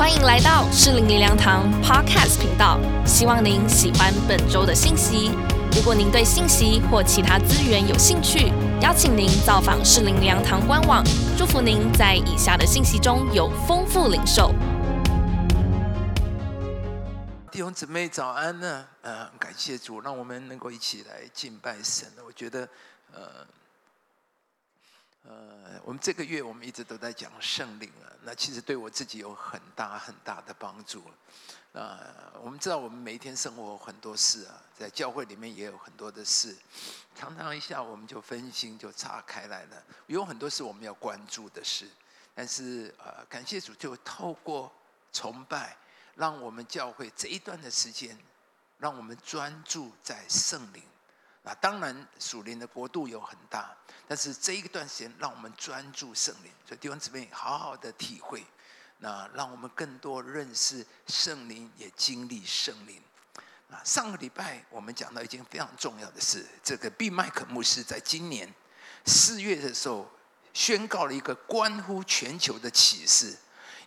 欢迎来到适龄灵粮堂 Podcast 频道，希望您喜欢本周的信息。如果您对信息或其他资源有兴趣，邀请您造访适龄灵粮堂官网。祝福您在以下的信息中有丰富领受。弟兄姊妹早安呢，呃，感谢主，让我们能够一起来敬拜神。我觉得，呃，呃，我们这个月我们一直都在讲圣灵啊，那其实对我自己有很大很大的帮助。啊，我们知道我们每天生活很多事啊，在教会里面也有很多的事，常常一下我们就分心就岔开来了，有很多是我们要关注的事，但是呃，感谢主就透过崇拜。让我们教会这一段的时间，让我们专注在圣灵。啊，当然属灵的国度有很大，但是这一段时间让我们专注圣灵。所以弟兄姊妹，好好的体会，那让我们更多认识圣灵，也经历圣灵。啊，上个礼拜我们讲到一件非常重要的事，这个毕麦克牧师在今年四月的时候宣告了一个关乎全球的启示。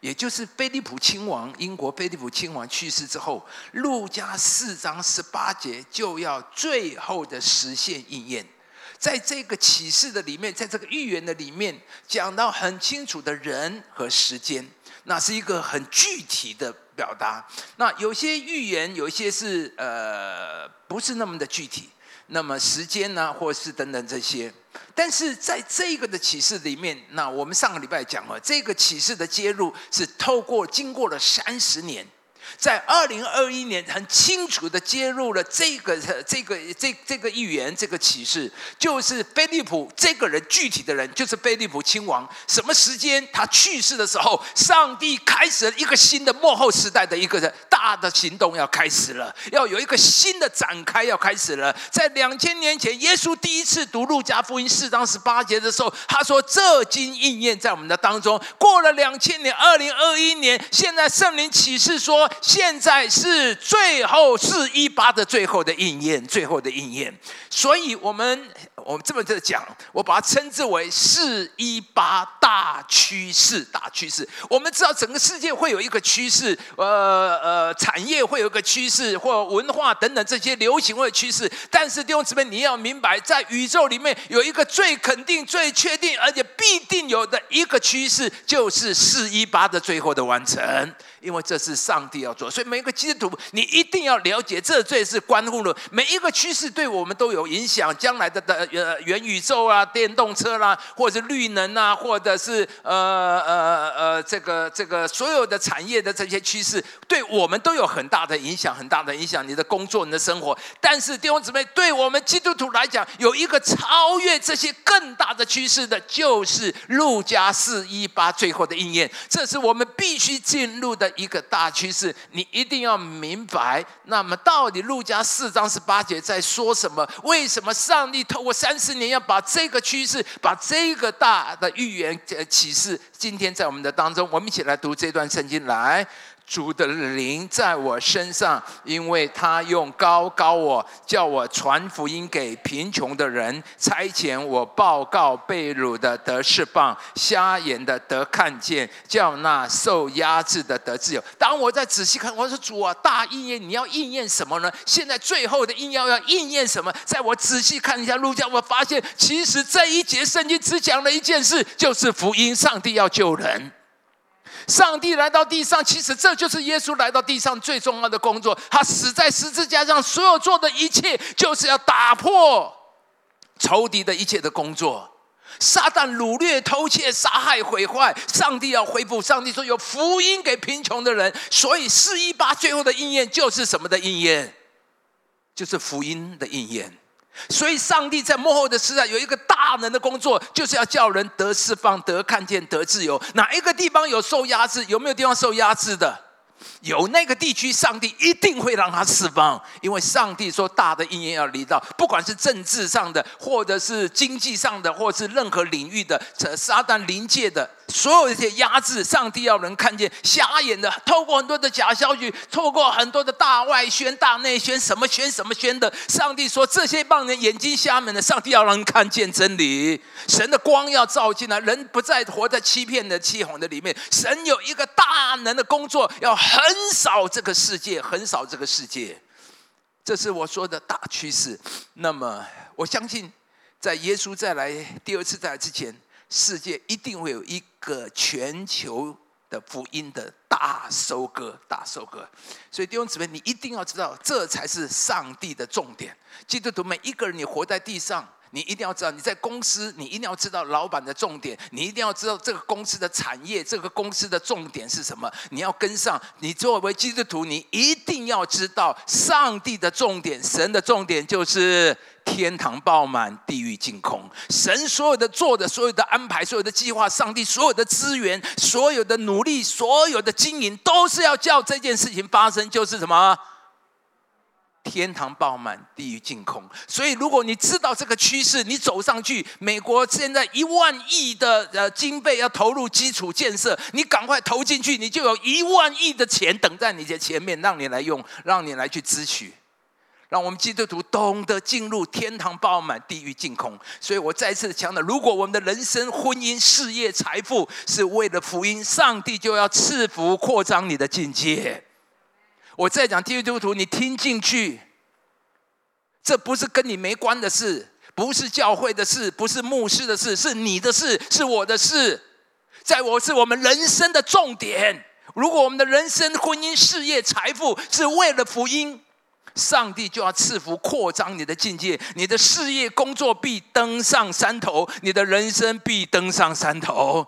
也就是菲利普亲王，英国菲利普亲王去世之后，路加四章十八节就要最后的实现应验。在这个启示的里面，在这个预言的里面，讲到很清楚的人和时间，那是一个很具体的表达。那有些预言，有一些是呃不是那么的具体。那么时间呢，或是等等这些，但是在这个的启示里面，那我们上个礼拜讲了，这个启示的揭露是透过经过了三十年。在二零二一年，很清楚的揭露了这个、这个、这、这个预言、这个启示，就是菲利普这个人具体的人，就是菲利普亲王。什么时间他去世的时候，上帝开始了一个新的幕后时代的一个人大的行动要开始了，要有一个新的展开要开始了。在两千年前，耶稣第一次读路加福音四章十八节的时候，他说：“这经应验在我们的当中。”过了两千年，二零二一年，现在圣灵启示说。现在是最后四一八的最后的应验，最后的应验。所以，我们我们这么在讲，我把它称之为四一八大趋势，大趋势。我们知道整个世界会有一个趋势，呃呃，产业会有一个趋势，或文化等等这些流行会趋势。但是弟兄姊妹，你要明白，在宇宙里面有一个最肯定、最确定，而且必定有的一个趋势，就是四一八的最后的完成。因为这是上帝要做，所以每一个基督徒，你一定要了解，这最是关乎了每一个趋势，对我们都有影响。将来的的呃元宇宙啊，电动车啦，或者是绿能啊，或者是呃呃呃这个这个所有的产业的这些趋势，对我们都有很大的影响，很大的影响。你的工作，你的生活。但是弟兄姊妹，对我们基督徒来讲，有一个超越这些更大的趋势的，就是路加四一八最后的应验。这是我们必须进入的。一个大趋势，你一定要明白。那么，到底路加四章十八节在说什么？为什么上帝透过三十年要把这个趋势、把这个大的预言启示，今天在我们的当中，我们一起来读这段圣经来。主的灵在我身上，因为他用高高我，叫我传福音给贫穷的人，差遣我报告被掳的得释放，瞎眼的得看见，叫那受压制的得自由。当我在仔细看，我说主啊，大应验，你要应验什么呢？现在最后的应验要应验什么？在我仔细看一下路加，我发现其实这一节圣经只讲了一件事，就是福音，上帝要救人。上帝来到地上，其实这就是耶稣来到地上最重要的工作。他死在十字架上，所有做的一切，就是要打破仇敌的一切的工作。撒旦掳掠、偷窃、杀害、毁坏，上帝要恢复。上帝说有福音给贫穷的人，所以四一八最后的应验就是什么的应验？就是福音的应验。所以，上帝在幕后的时代有一个大能的工作，就是要叫人得释放、得看见、得自由。哪一个地方有受压制？有没有地方受压制的？有那个地区，上帝一定会让他释放，因为上帝说大的应验要离到，不管是政治上的，或者是经济上的，或是任何领域的，撒旦临界的，所有一些压制，上帝要人看见瞎眼的，透过很多的假消息，透过很多的大外宣、大内宣，什么宣什么宣的。上帝说这些帮人眼睛瞎门的，上帝要让人看见真理。神的光要照进来，人不再活在欺骗的、欺哄的里面。神有一个大能的工作，要横扫这个世界，横扫这个世界。这是我说的大趋势。那么，我相信，在耶稣再来第二次再来之前，世界一定会有一个全球的福音的大收割、大收割。所以弟兄姊妹，你一定要知道，这才是上帝的重点。基督徒每一个人，你活在地上。你一定要知道，你在公司，你一定要知道老板的重点，你一定要知道这个公司的产业，这个公司的重点是什么，你要跟上。你作为基督徒，你一定要知道上帝的重点，神的重点就是天堂爆满，地狱净空。神所有的做的，所有的安排，所有的计划，上帝所有的资源，所有的努力，所有的经营，都是要叫这件事情发生，就是什么？天堂爆满，地狱净空。所以，如果你知道这个趋势，你走上去。美国现在一万亿的呃经费要投入基础建设，你赶快投进去，你就有一万亿的钱等在你的前面，让你来用，让你来去支取。让我们基督徒懂得进入天堂爆满，地狱净空。所以我再次强调：如果我们的人生、婚姻、事业、财富是为了福音，上帝就要赐福扩张你的境界。我再讲，基督徒，你听进去，这不是跟你没关的事，不是教会的事，不是牧师的事，是你的事，是我的事，在我是我们人生的重点。如果我们的人生、婚姻、事业、财富是为了福音，上帝就要赐福扩张你的境界，你的事业、工作必登上山头，你的人生必登上山头。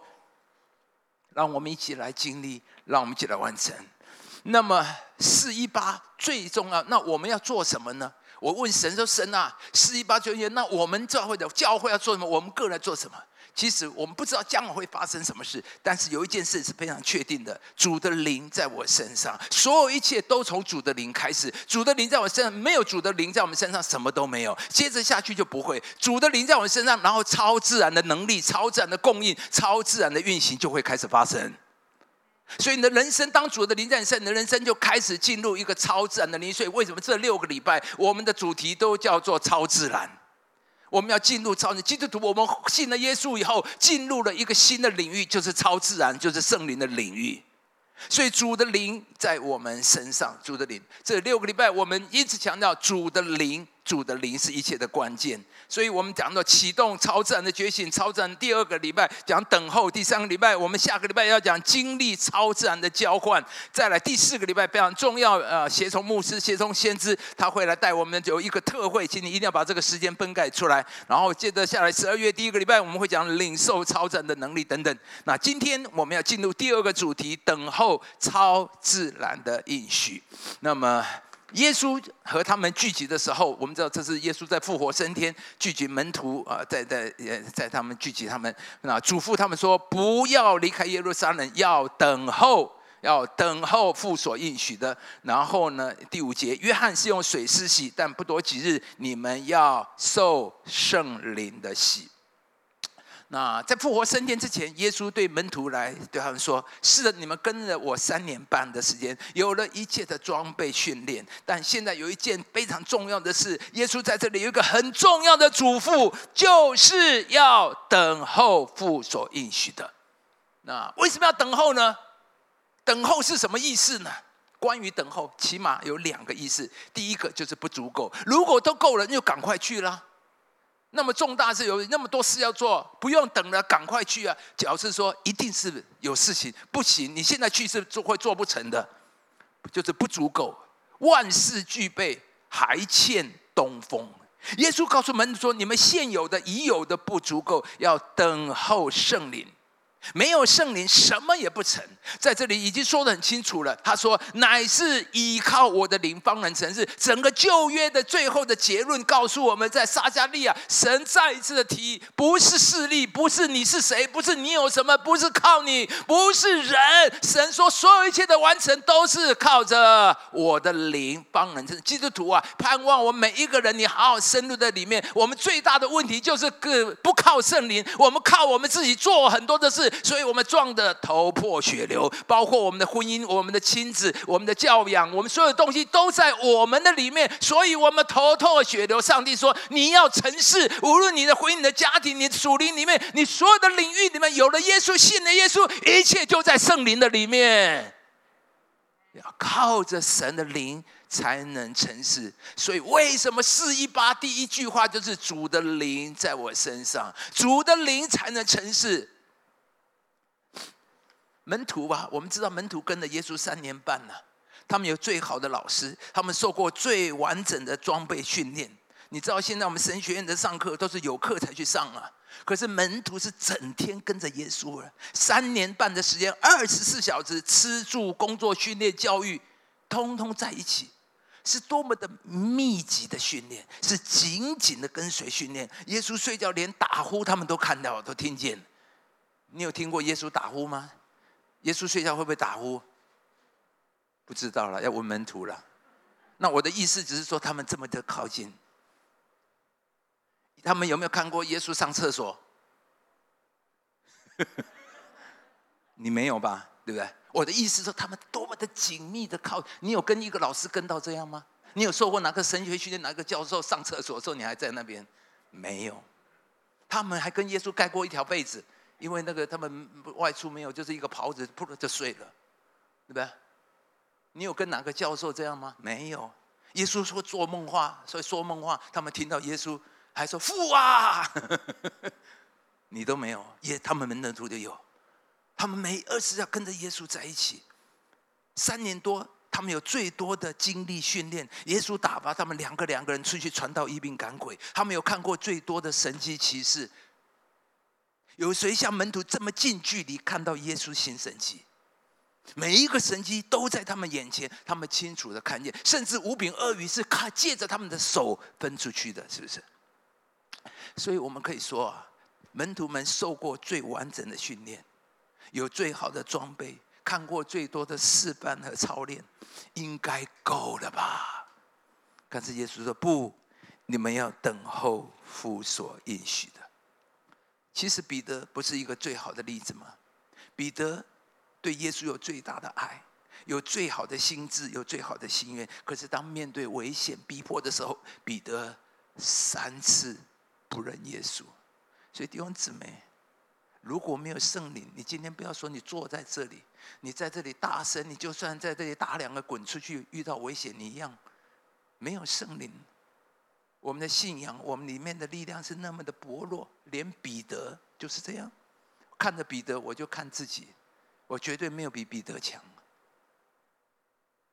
让我们一起来经历，让我们一起来完成。那么四一八最重要，那我们要做什么呢？我问神说：“神啊，四一八九年，那我们教会的教会要做什么？我们个人做什么？”其实我们不知道将来会发生什么事，但是有一件事是非常确定的：主的灵在我身上，所有一切都从主的灵开始。主的灵在我身上，没有主的灵在我们身上，什么都没有。接着下去就不会。主的灵在我们身上，然后超自然的能力、超自然的供应、超自然的运行就会开始发生。所以你的人生当主的灵在身，你的人生就开始进入一个超自然的灵。所以为什么这六个礼拜我们的主题都叫做超自然？我们要进入超自然。基督徒，我们信了耶稣以后，进入了一个新的领域，就是超自然，就是圣灵的领域。所以主的灵在我们身上，主的灵。这六个礼拜我们一直强调主的灵。主的灵是一切的关键，所以我们讲到启动超自然的觉醒，超自然第二个礼拜讲等候，第三个礼拜我们下个礼拜要讲经历超自然的交换，再来第四个礼拜非常重要，呃，协同牧师、协同先知，他会来带我们有一个特会，请你一定要把这个时间分改出来。然后接着下来十二月第一个礼拜我们会讲领受超自然的能力等等。那今天我们要进入第二个主题，等候超自然的应许。那么。耶稣和他们聚集的时候，我们知道这是耶稣在复活升天聚集门徒啊，在在在他们聚集他们那嘱咐他们说不要离开耶路撒冷，要等候，要等候父所应许的。然后呢，第五节，约翰是用水施洗，但不多几日，你们要受圣灵的洗。那在复活升天之前，耶稣对门徒来对他们说：“是的，你们跟了我三年半的时间，有了一切的装备训练。但现在有一件非常重要的事，耶稣在这里有一个很重要的嘱咐，就是要等候父所应许的。那为什么要等候呢？等候是什么意思呢？关于等候，起码有两个意思。第一个就是不足够，如果都够了，就赶快去了。”那么重大事有那么多事要做，不用等了，赶快去啊！表示说一定是有事情不行，你现在去是做会做不成的，就是不足够。万事俱备，还欠东风。耶稣告诉门徒说：“你们现有的已有的不足够，要等候圣灵。”没有圣灵，什么也不成。在这里已经说得很清楚了。他说：“乃是依靠我的灵方能成事。”整个旧约的最后的结论告诉我们，在撒加利亚，神再一次的提，不是势力，不是你是谁，不是你有什么，不是靠你，不是人。神说，所有一切的完成都是靠着我的灵方能成。基督徒啊，盼望我们每一个人，你好好深入在里面。我们最大的问题就是个不靠圣灵，我们靠我们自己做很多的事。所以我们撞得头破血流。包括我们的婚姻、我们的亲子、我们的教养，我们所有东西都在我们的里面，所以我们头破血流。上帝说：“你要诚实，无论你的婚姻、你的家庭、你的属灵里面，你所有的领域里面，有了耶稣，信了耶稣，一切就在圣灵的里面。要靠着神的灵才能成事。所以，为什么四一八第一句话就是主的灵在我身上，主的灵才能成事。”门徒吧，我们知道门徒跟了耶稣三年半了，他们有最好的老师，他们受过最完整的装备训练。你知道现在我们神学院的上课都是有课才去上啊，可是门徒是整天跟着耶稣了，三年半的时间，二十四小时吃住工作训练教育，通通在一起，是多么的密集的训练，是紧紧的跟随训练。耶稣睡觉连打呼他们都看到，都听见。你有听过耶稣打呼吗？耶稣睡觉会不会打呼？不知道了，要问门徒了。那我的意思只是说，他们这么的靠近，他们有没有看过耶稣上厕所？你没有吧？对不对？我的意思说，他们多么的紧密的靠。你有跟一个老师跟到这样吗？你有受过哪个神学训练？哪个教授上厕所的时候，你还在那边？没有。他们还跟耶稣盖过一条被子。因为那个他们外出没有，就是一个袍子，噗就睡了，对不对？你有跟哪个教授这样吗？没有。耶稣说做梦话，所以说梦话，他们听到耶稣还说父啊，你都没有。耶，他们门的徒就有，他们每二十要跟着耶稣在一起，三年多，他们有最多的精力训练。耶稣打发他们两个两个人出去传道、医病、赶鬼，他们有看过最多的神迹奇事。有谁像门徒这么近距离看到耶稣行神迹？每一个神迹都在他们眼前，他们清楚的看见，甚至五饼鳄鱼是看借着他们的手分出去的，是不是？所以我们可以说啊，门徒们受过最完整的训练，有最好的装备，看过最多的示范和操练，应该够了吧？可是耶稣说：“不，你们要等候父所应许的。”其实彼得不是一个最好的例子吗？彼得对耶稣有最大的爱，有最好的心智，有最好的心愿。可是当面对危险逼迫的时候，彼得三次不认耶稣。所以弟兄姊妹，如果没有圣灵，你今天不要说你坐在这里，你在这里大声，你就算在这里打两个滚出去，遇到危险你一样没有圣灵。我们的信仰，我们里面的力量是那么的薄弱，连彼得就是这样。看着彼得，我就看自己，我绝对没有比彼得强。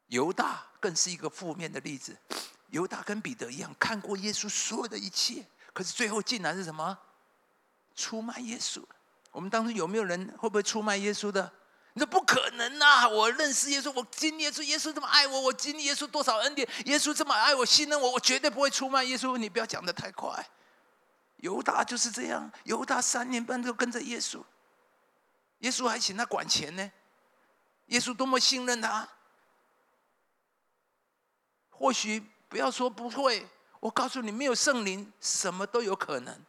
犹大更是一个负面的例子。犹大跟彼得一样，看过耶稣所有的一切，可是最后竟然是什么？出卖耶稣。我们当中有没有人会不会出卖耶稣的？你说不可能呐！我认识耶稣，我经历耶稣，耶稣这么爱我，我经历耶稣多少恩典，耶稣这么爱我，信任我，我绝对不会出卖耶稣。你不要讲的太快。犹大就是这样，犹大三年半都跟着耶稣，耶稣还请他管钱呢。耶稣多么信任他，或许不要说不会，我告诉你，没有圣灵，什么都有可能。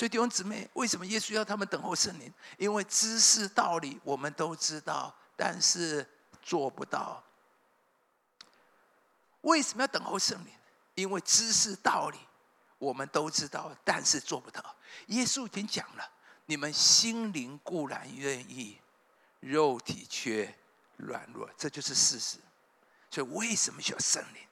所以弟兄姊妹，为什么耶稣要他们等候圣灵？因为知识道理我们都知道，但是做不到。为什么要等候圣灵？因为知识道理我们都知道，但是做不到。耶稣已经讲了：你们心灵固然愿意，肉体却软弱，这就是事实。所以为什么需要圣灵？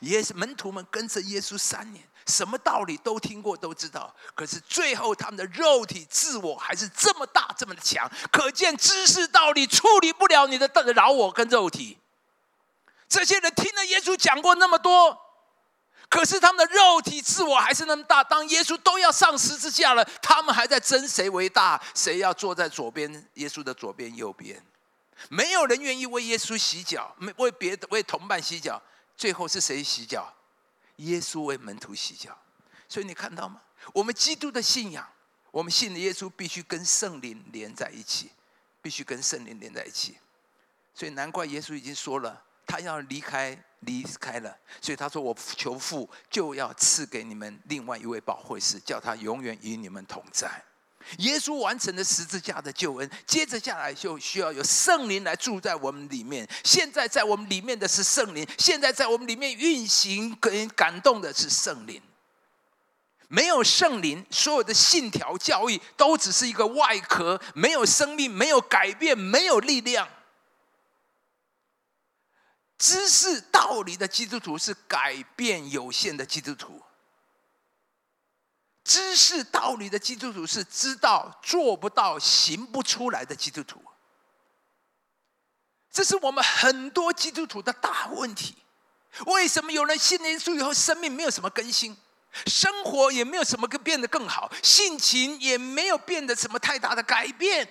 耶稣门徒们跟着耶稣三年。什么道理都听过，都知道。可是最后，他们的肉体自我还是这么大，这么的强。可见知识道理处理不了你的饶我跟肉体。这些人听了耶稣讲过那么多，可是他们的肉体自我还是那么大。当耶稣都要上十字架了，他们还在争谁为大，谁要坐在左边，耶稣的左边、右边。没有人愿意为耶稣洗脚，没为别的为同伴洗脚。最后是谁洗脚？耶稣为门徒洗脚，所以你看到吗？我们基督的信仰，我们信的耶稣必须跟圣灵连在一起，必须跟圣灵连在一起。所以难怪耶稣已经说了，他要离开，离开了。所以他说：“我求父，就要赐给你们另外一位保惠师，叫他永远与你们同在。”耶稣完成了十字架的救恩，接着下来就需要有圣灵来住在我们里面。现在在我们里面的是圣灵，现在在我们里面运行跟感动的是圣灵。没有圣灵，所有的信条教义都只是一个外壳，没有生命，没有改变，没有力量。知识道理的基督徒是改变有限的基督徒。知识道理的基督徒是知道做不到、行不出来的基督徒。这是我们很多基督徒的大问题。为什么有人信耶稣以后，生命没有什么更新？生活也没有什么更变得更好，性情也没有变得什么太大的改变。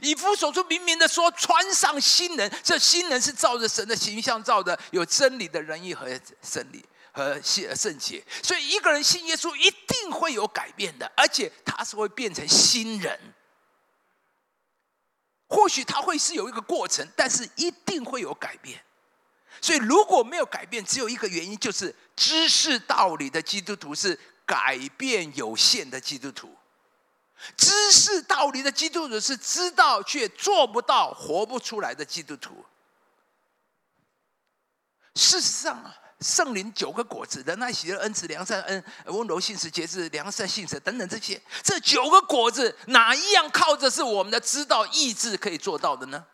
以弗所书明明的说，穿上新人，这新人是照着神的形象造的，有真理的仁义和真理和圣圣洁。所以一个人信耶稣，一定会有改变的，而且他是会变成新人。或许他会是有一个过程，但是一定会有改变。所以如果没有改变，只有一个原因，就是知识道理的基督徒是改变有限的基督徒。知识道理的基督徒是知道却做不到、活不出来的基督徒。事实上啊，圣灵九个果子，仁爱、喜乐、恩慈、良善、恩温柔、信实、节制、良善、信实等等这些，这九个果子哪一样靠着是我们的知道、意志可以做到的呢？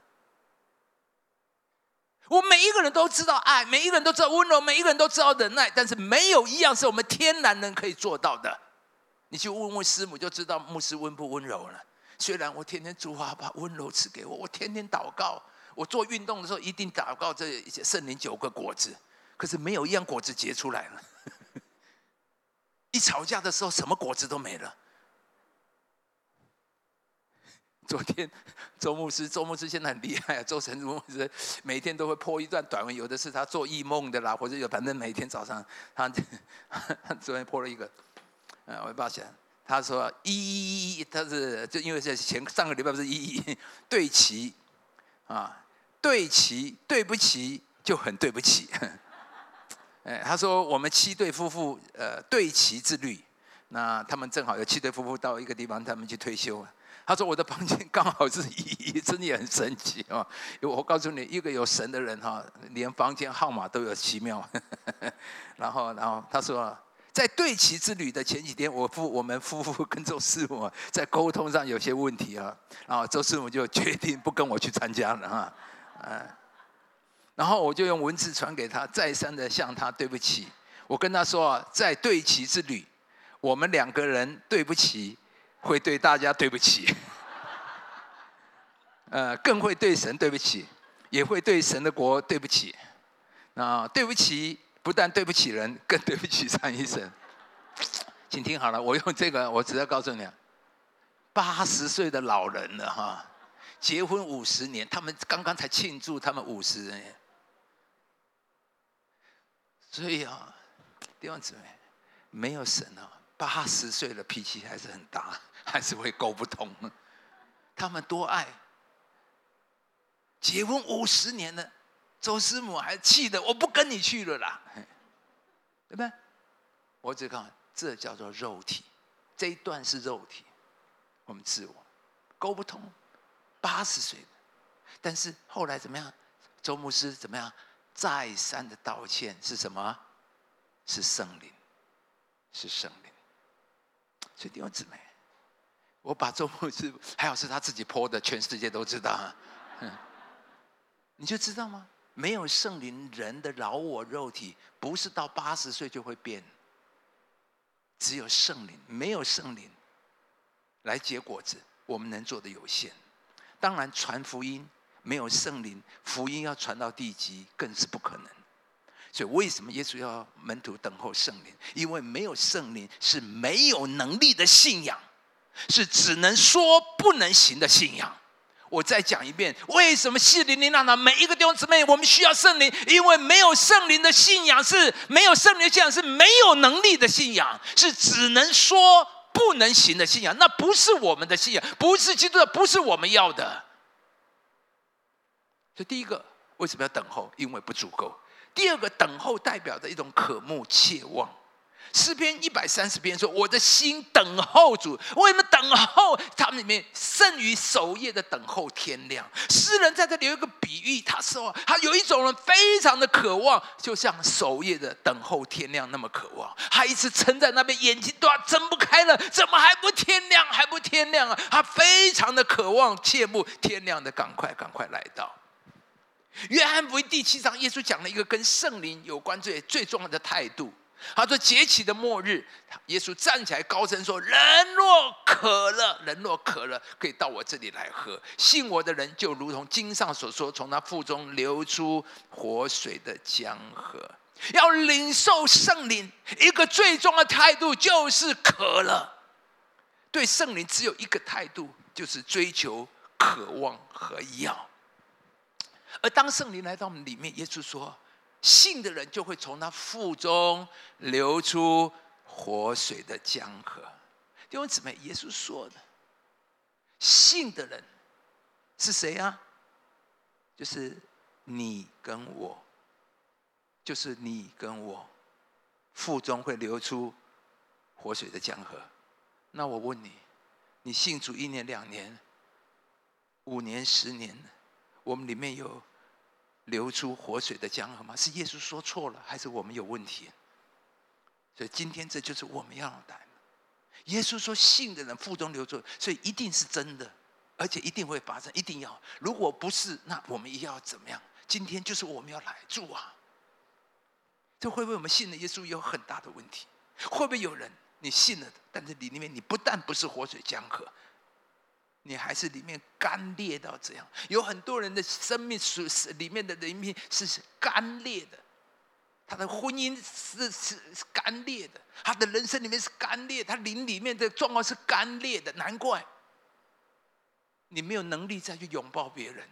我每一个人都知道爱，每一个人都知道温柔，每一个人都知道忍耐，但是没有一样是我们天然人可以做到的。你去问问师母就知道牧师温不温柔了。虽然我天天主啊把温柔赐给我，我天天祷告，我做运动的时候一定祷告这圣灵九个果子，可是没有一样果子结出来了。一吵架的时候，什么果子都没了。昨天周牧师，周牧师现在很厉害啊！周成儒牧师每天都会破一段短文，有的是他做异梦的啦，或者有反正每天早上他昨天破了一个，呃，我抱歉，他说一一一，他是就因为是前上个礼拜不是一一对齐啊，对齐对不起就很对不起，哎，他说我们七对夫妇呃对齐之旅，那他们正好有七对夫妇到一个地方，他们去退休。他说：“我的房间刚好是一，真的很神奇啊！我告诉你，一个有神的人哈，连房间号码都有奇妙。然后，然后他说，在对齐之旅的前几天，我夫我们夫妇跟周师傅在沟通上有些问题啊，然后周师傅就决定不跟我去参加了哈，嗯，然后我就用文字传给他，再三的向他对不起。我跟他说啊，在对齐之旅，我们两个人对不起。”会对大家对不起，呃，更会对神对不起，也会对神的国对不起。啊，对不起，不但对不起人，更对不起张医生。请听好了，我用这个，我只要告诉你，八十岁的老人了哈，结婚五十年，他们刚刚才庆祝他们五十年，所以啊，弟兄姊妹，没有神啊，八十岁了脾气还是很大。还是会沟不通。他们多爱，结婚五十年了，周师母还气得我不跟你去了啦，对不对？我只看这叫做肉体，这一段是肉体，我们自我沟不通。八十岁但是后来怎么样？周牧师怎么样？再三的道歉是什么？是圣灵，是圣灵。所以弟兄姊妹。我把周牧师还好是他自己泼的，全世界都知道。你就知道吗？没有圣灵，人的老我肉体不是到八十岁就会变。只有圣灵，没有圣灵来结果子，我们能做的有限。当然，传福音没有圣灵，福音要传到地极更是不可能。所以，为什么耶稣要门徒等候圣灵？因为没有圣灵是没有能力的信仰。是只能说不能行的信仰。我再讲一遍，为什么谢灵灵让呢？每一个弟兄姊妹，我们需要圣灵，因为没有圣灵的信仰是没有圣灵的信仰是没有能力的信仰，是只能说不能行的信仰。那不是我们的信仰，不是基督的，不是我们要的。所以第一个为什么要等候？因为不足够。第二个，等候代表着一种渴慕、切望。诗篇一百三十篇说：“我的心等候主，为什么等候？他们里面胜于守夜的等候天亮。”诗人在这里有一个比喻，他说：“他有一种人非常的渴望，就像守夜的等候天亮那么渴望。他一直撑在那边，眼睛都要睁不开了，怎么还不天亮？还不天亮啊？他非常的渴望，切慕天亮的赶快赶快来到。”约翰福音第七章，耶稣讲了一个跟圣灵有关最最重要的态度。他说：“节起的末日，耶稣站起来高声说：‘人若渴了，人若渴了，可以到我这里来喝。信我的人，就如同经上所说，从他腹中流出活水的江河。’要领受圣灵，一个最重要的态度就是渴了。对圣灵只有一个态度，就是追求、渴望和要。而当圣灵来到我们里面，耶稣说。”信的人就会从他腹中流出活水的江河。弟兄姊妹，耶稣说的，信的人是谁啊？就是你跟我，就是你跟我，腹中会流出活水的江河。那我问你，你信主一年、两年、五年、十年，我们里面有？流出活水的江河吗？是耶稣说错了，还是我们有问题？所以今天这就是我们要来。耶稣说：“信的人腹中流出，所以一定是真的，而且一定会发生，一定要。如果不是，那我们也要怎么样？今天就是我们要来住啊！这会不会我们信的耶稣有很大的问题？会不会有人你信了，但是你里面你不但不是活水江河？你还是里面干裂到这样，有很多人的生命是里面的人命是干裂的，他的婚姻是是是干裂的，他的人生里面是干裂，他灵里面的状况是干裂的，难怪你没有能力再去拥抱别人，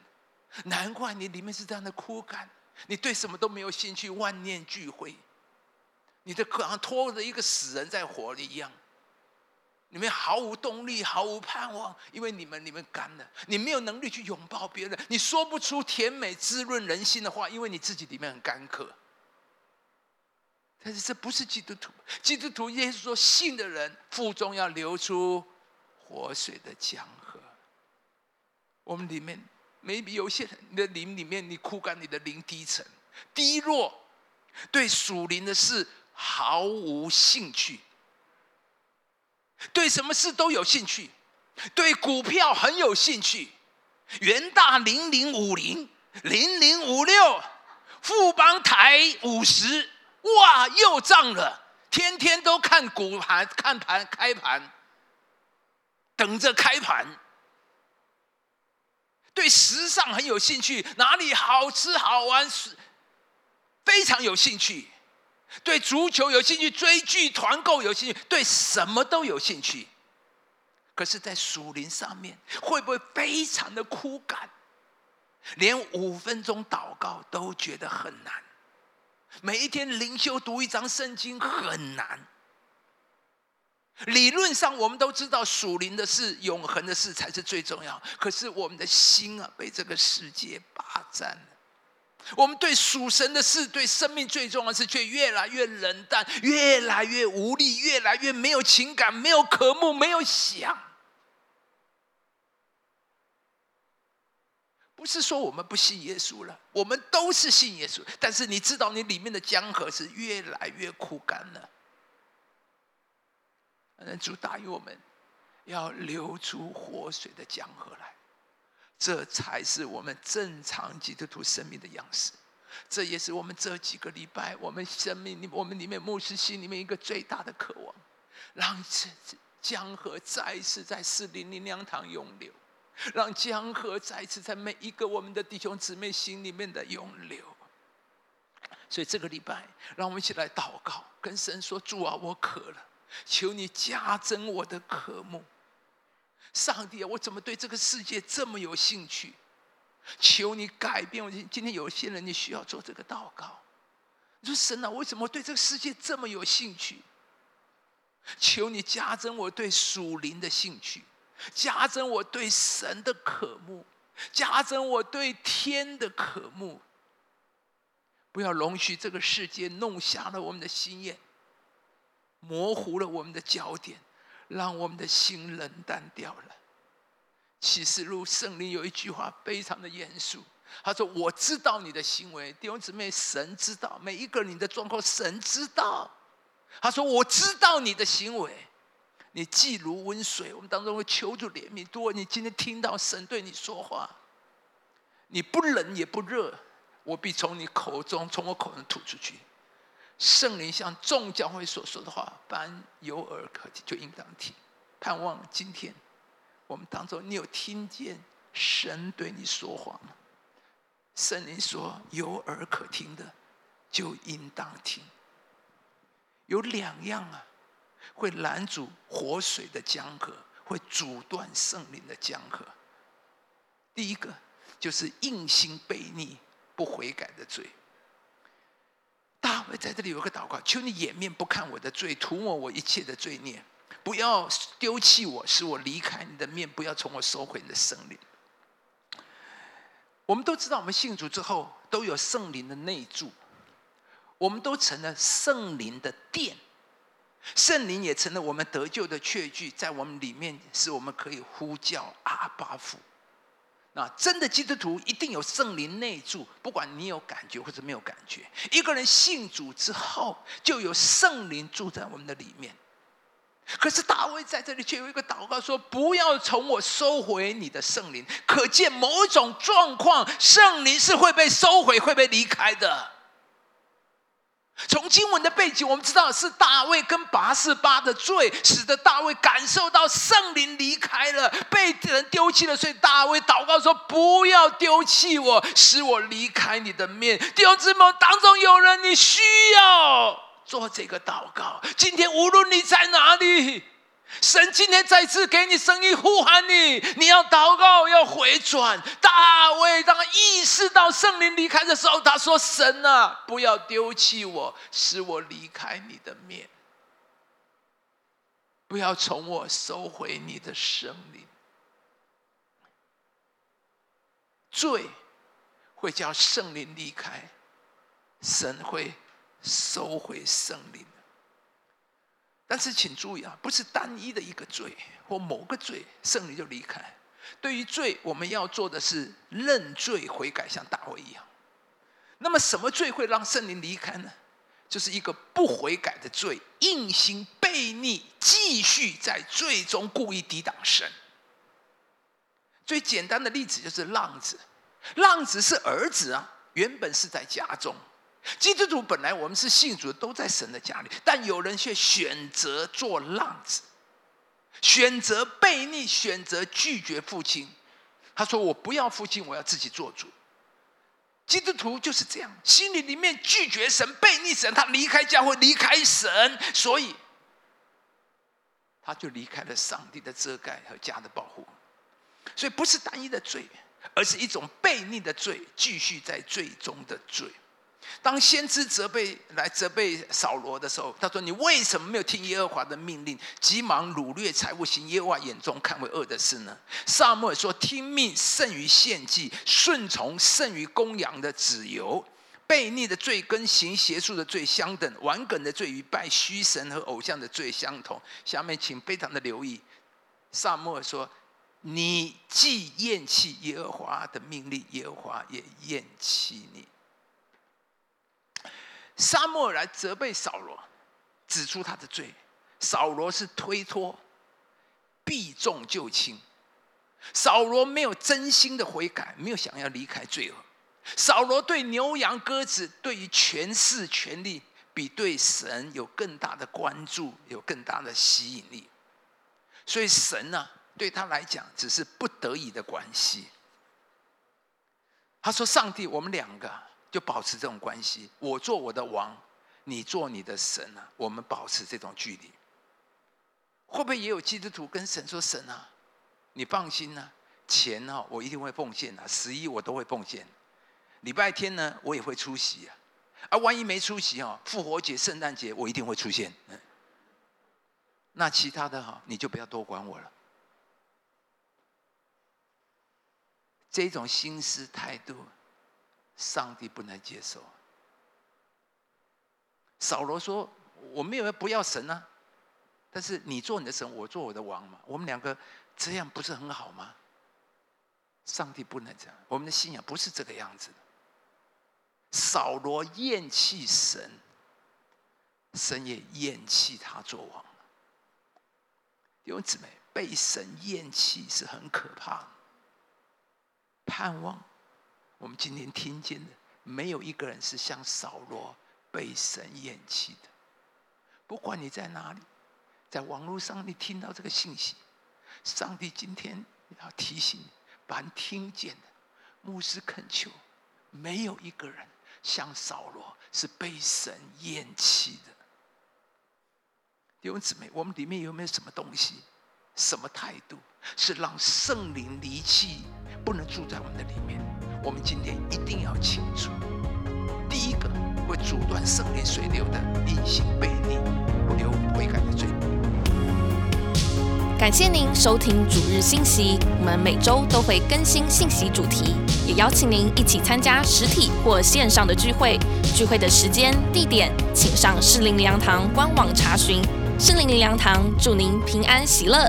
难怪你里面是这样的枯干，你对什么都没有兴趣，万念俱灰，你的好像拖着一个死人在火里一样。你们毫无动力，毫无盼望，因为你们你们干了，你没有能力去拥抱别人，你说不出甜美滋润人心的话，因为你自己里面很干渴。但是这不是基督徒，基督徒耶稣说，信的人腹中要流出活水的江河。我们里面，maybe 有些人你的灵里面，你枯干，你的灵低沉、低落，对属灵的事毫无兴趣。对什么事都有兴趣，对股票很有兴趣，元大零零五零零零五六，富邦台五十，哇，又涨了！天天都看股盘，看盘开盘，等着开盘。对时尚很有兴趣，哪里好吃好玩是非常有兴趣。对足球有兴趣，追剧团购有兴趣，对什么都有兴趣。可是，在属灵上面，会不会非常的枯干？连五分钟祷告都觉得很难。每一天灵修读一张圣经很难。理论上，我们都知道属灵的事、永恒的事才是最重要。可是，我们的心啊，被这个世界霸占。我们对属神的事、对生命最重要的事，却越来越冷淡，越来越无力，越来越没有情感，没有渴慕，没有想。不是说我们不信耶稣了，我们都是信耶稣。但是你知道，你里面的江河是越来越枯干了。主答应我们，要流出活水的江河来。这才是我们正常基督徒生命的样式，这也是我们这几个礼拜我们生命里我们里面牧师心里面一个最大的渴望，让这江河再一次在四零零两堂涌流，让江河再一次在每一个我们的弟兄姊妹心里面的涌流。所以这个礼拜，让我们一起来祷告，跟神说：“主啊，我渴了，求你加增我的渴慕。”上帝啊，我怎么对这个世界这么有兴趣？求你改变我。今天有些人你需要做这个祷告。你说神啊，为什么对这个世界这么有兴趣？求你加增我对属灵的兴趣，加增我对神的渴慕，加增我对天的渴慕。不要容许这个世界弄瞎了我们的心眼。模糊了我们的焦点，让我们的心冷淡掉了。启示录圣灵有一句话非常的严肃，他说：“我知道你的行为，弟兄姊妹，神知道每一个你的状况，神知道。”他说：“我知道你的行为，你既如温水，我们当中会求助怜悯。如果你今天听到神对你说话，你不冷也不热，我必从你口中，从我口中吐出去。”圣灵像众教会所说的话，凡有耳可听，就应当听。盼望今天我们当中，你有听见神对你说话吗？圣灵说：“有耳可听的，就应当听。”有两样啊，会拦阻活水的江河，会阻断圣灵的江河。第一个就是硬心悖逆、不悔改的罪。大卫在这里有个祷告：求你掩面不看我的罪，涂抹我一切的罪孽，不要丢弃我，使我离开你的面，不要从我收回你的圣灵。我们都知道，我们信主之后都有圣灵的内住，我们都成了圣灵的殿，圣灵也成了我们得救的确据，在我们里面，使我们可以呼叫阿巴父。那真的基督徒一定有圣灵内住，不管你有感觉或者没有感觉。一个人信主之后，就有圣灵住在我们的里面。可是大卫在这里却有一个祷告说：“不要从我收回你的圣灵。”可见某种状况，圣灵是会被收回、会被离开的。从经文的背景，我们知道是大卫跟拔示巴的罪，使得大卫感受到圣灵离开了，被人丢弃了。所以大卫祷告说：“不要丢弃我，使我离开你的面。”弟兄姊妹当中有人，你需要做这个祷告。今天无论你在哪里。神今天再次给你声音呼喊你，你要祷告，要回转。大卫当意识到圣灵离开的时候，他说：“神啊，不要丢弃我，使我离开你的面，不要从我收回你的圣灵。罪会叫圣灵离开，神会收回圣灵。”但是请注意啊，不是单一的一个罪或某个罪，圣灵就离开。对于罪，我们要做的是认罪悔改，像大卫一样。那么，什么罪会让圣灵离开呢？就是一个不悔改的罪，硬心悖逆，继续在罪中故意抵挡神。最简单的例子就是浪子，浪子是儿子啊，原本是在家中。基督徒本来我们是信主，都在神的家里，但有人却选择做浪子，选择背逆，选择拒绝父亲。他说：“我不要父亲，我要自己做主。”基督徒就是这样，心里里面拒绝神，背逆神，他离开教会，离开神，所以他就离开了上帝的遮盖和家的保护。所以不是单一的罪，而是一种背逆的罪，继续在罪中的罪。当先知责备来责备扫罗的时候，他说：“你为什么没有听耶和华的命令，急忙掳掠财物，行耶和华眼中看为恶的事呢？”萨母尔说：“听命胜于献祭，顺从胜于公羊的子由。悖逆的罪跟行邪术的罪相等，顽梗的罪与拜虚神和偶像的罪相同。”下面请非常的留意，萨母尔说：“你既厌弃耶和华的命令，耶和华也厌弃你。”沙漠尔来责备扫罗，指出他的罪。扫罗是推脱，避重就轻。扫罗没有真心的悔改，没有想要离开罪恶。扫罗对牛羊鸽子，对于权势权力，比对神有更大的关注，有更大的吸引力。所以神呢，对他来讲只是不得已的关系。他说：“上帝，我们两个。”就保持这种关系，我做我的王，你做你的神啊！我们保持这种距离，会不会也有基督徒跟神说：“神啊，你放心啊，钱啊，我一定会奉献啊，十一我都会奉献，礼拜天呢，我也会出席啊，而万一没出席哦，复活节、圣诞节我一定会出现。那其他的哈，你就不要多管我了。这种心思态度。上帝不能接受。扫罗说：“我没有不要神啊，但是你做你的神，我做我的王嘛。我们两个这样不是很好吗？上帝不能这样，我们的信仰不是这个样子的。扫罗厌弃神，神也厌弃他做王。弟兄姊妹，被神厌弃是很可怕的。盼望我们今天听见的，没有一个人是像扫罗被神厌弃的。不管你在哪里，在网络上你听到这个信息，上帝今天要提醒你，把你听见的，牧师恳求，没有一个人像扫罗是被神厌弃的。弟兄姊妹，我们里面有没有什么东西？什么态度是让圣灵离弃，不能住在我们的里面？我们今天一定要清楚。第一个会阻断圣灵水流的隐形背逆，不留悔改的罪。感谢您收听主日信息，我们每周都会更新信息主题，也邀请您一起参加实体或线上的聚会。聚会的时间、地点，请上适灵良堂官网查询。适灵良堂祝您平安喜乐。